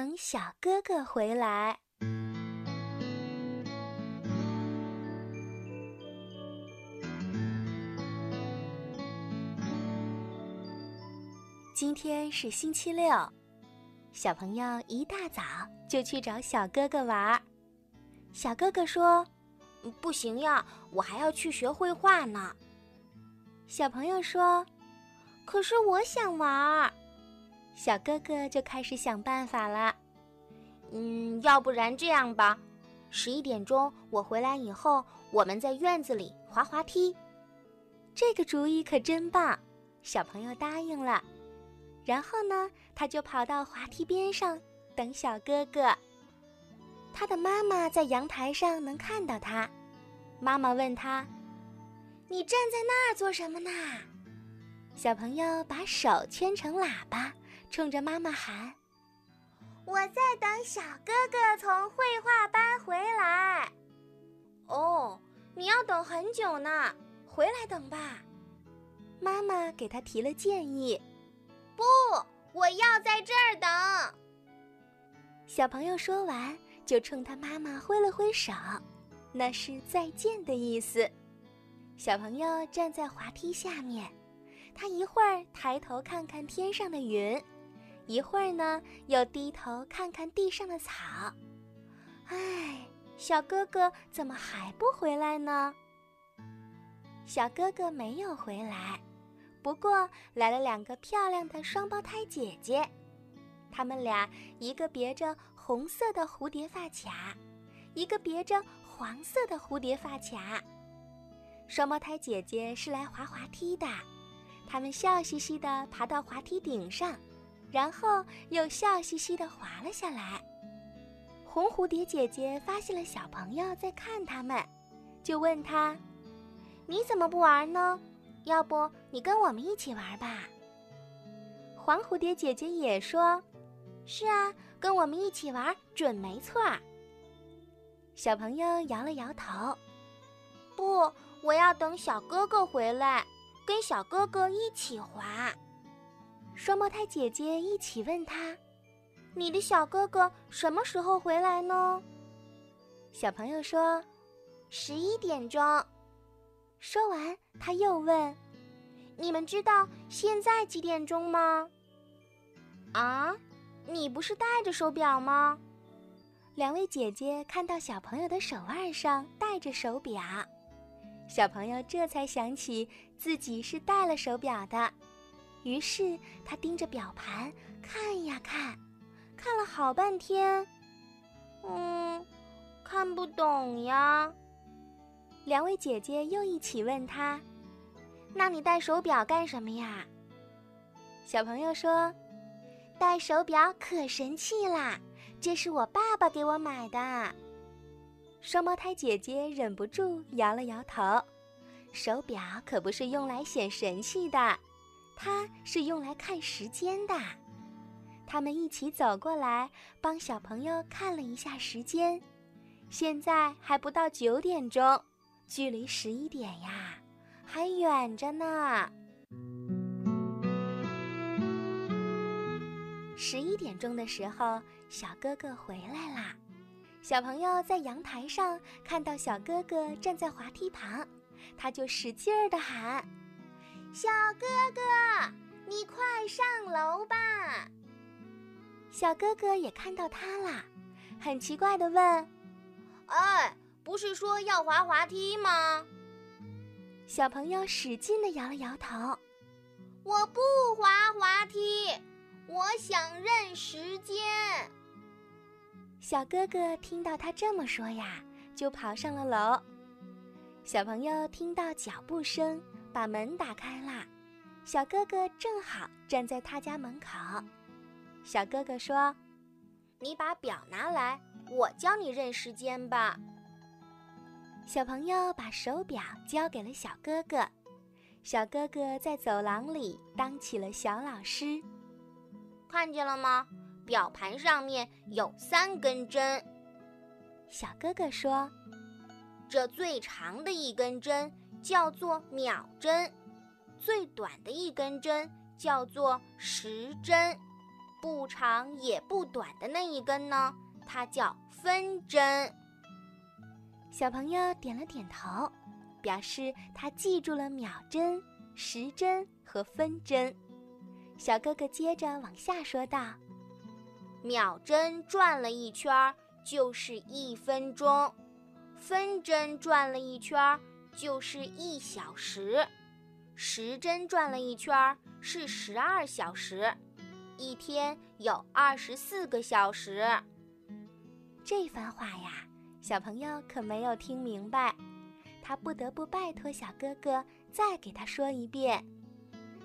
等小哥哥回来。今天是星期六，小朋友一大早就去找小哥哥玩。小哥哥说：“不行呀，我还要去学绘画呢。”小朋友说：“可是我想玩。”小哥哥就开始想办法了。嗯，要不然这样吧，十一点钟我回来以后，我们在院子里滑滑梯。这个主意可真棒，小朋友答应了。然后呢，他就跑到滑梯边上等小哥哥。他的妈妈在阳台上能看到他，妈妈问他：“你站在那儿做什么呢？”小朋友把手圈成喇叭，冲着妈妈喊：“我在等小哥哥从绘画班回来。”哦，你要等很久呢，回来等吧。妈妈给他提了建议。不，我要在这儿等。小朋友说完，就冲他妈妈挥了挥手，那是再见的意思。小朋友站在滑梯下面，他一会儿抬头看看天上的云，一会儿呢又低头看看地上的草。唉，小哥哥怎么还不回来呢？小哥哥没有回来。不过来了两个漂亮的双胞胎姐姐，她们俩一个别着红色的蝴蝶发卡，一个别着黄色的蝴蝶发卡。双胞胎姐姐是来滑滑梯的，她们笑嘻嘻地爬到滑梯顶上，然后又笑嘻嘻地滑了下来。红蝴蝶姐姐发现了小朋友在看他们，就问他：“你怎么不玩呢？”要不你跟我们一起玩吧？黄蝴蝶姐姐也说：“是啊，跟我们一起玩准没错。”小朋友摇了摇头：“不，我要等小哥哥回来，跟小哥哥一起滑。”双胞胎姐姐一起问他：“你的小哥哥什么时候回来呢？”小朋友说：“十一点钟。”说完，他又问：“你们知道现在几点钟吗？”啊，你不是戴着手表吗？两位姐姐看到小朋友的手腕上戴着手表，小朋友这才想起自己是戴了手表的，于是他盯着表盘看呀看，看了好半天，嗯，看不懂呀。两位姐姐又一起问他：“那你戴手表干什么呀？”小朋友说：“戴手表可神气啦，这是我爸爸给我买的。”双胞胎姐姐忍不住摇了摇头：“手表可不是用来显神气的，它是用来看时间的。”他们一起走过来，帮小朋友看了一下时间，现在还不到九点钟。距离十一点呀，还远着呢。十一点钟的时候，小哥哥回来啦。小朋友在阳台上看到小哥哥站在滑梯旁，他就使劲儿的喊：“小哥哥，你快上楼吧！”小哥哥也看到他啦，很奇怪的问：“哎？”不是说要滑滑梯吗？小朋友使劲的摇了摇头。我不滑滑梯，我想认时间。小哥哥听到他这么说呀，就跑上了楼。小朋友听到脚步声，把门打开啦。小哥哥正好站在他家门口。小哥哥说：“你把表拿来，我教你认时间吧。”小朋友把手表交给了小哥哥，小哥哥在走廊里当起了小老师。看见了吗？表盘上面有三根针。小哥哥说：“这最长的一根针叫做秒针，最短的一根针叫做时针。不长也不短的那一根呢，它叫分针。小朋友点了点头，表示他记住了秒针、时针和分针。小哥哥接着往下说道：“秒针转了一圈就是一分钟，分针转了一圈就是一小时，时针转了一圈是十二小时，一天有二十四个小时。”这番话呀，小朋友可没有听明白，他不得不拜托小哥哥再给他说一遍。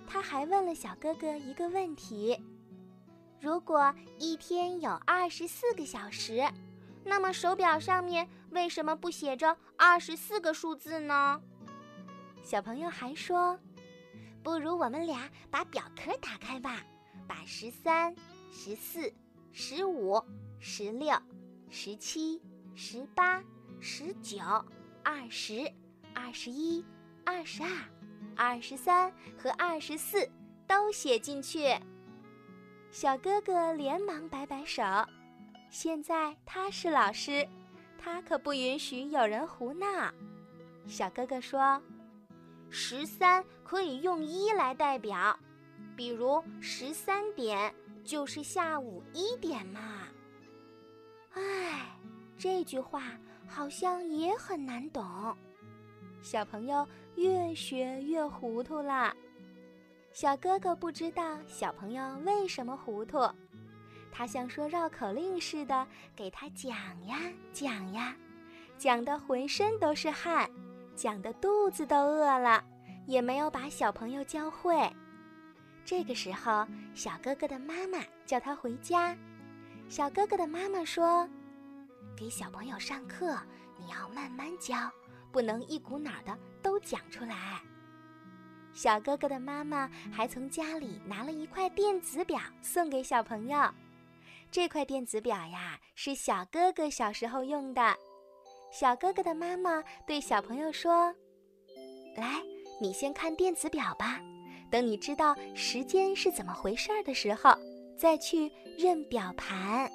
他还问了小哥哥一个问题：如果一天有二十四个小时，那么手表上面为什么不写着二十四个数字呢？小朋友还说：“不如我们俩把表壳打开吧，把十三、十四、十五、十六、十七、十八、十九、二十、二十一、二十二。”二十三和二十四都写进去。小哥哥连忙摆摆手，现在他是老师，他可不允许有人胡闹。小哥哥说：“十三可以用一来代表，比如十三点就是下午一点嘛。”哎，这句话好像也很难懂。小朋友越学越糊涂了。小哥哥不知道小朋友为什么糊涂，他像说绕口令似的给他讲呀讲呀，讲的浑身都是汗，讲的肚子都饿了，也没有把小朋友教会。这个时候，小哥哥的妈妈叫他回家。小哥哥的妈妈说：“给小朋友上课，你要慢慢教。”不能一股脑的都讲出来。小哥哥的妈妈还从家里拿了一块电子表送给小朋友。这块电子表呀，是小哥哥小时候用的。小哥哥的妈妈对小朋友说：“来，你先看电子表吧，等你知道时间是怎么回事儿的时候，再去认表盘。”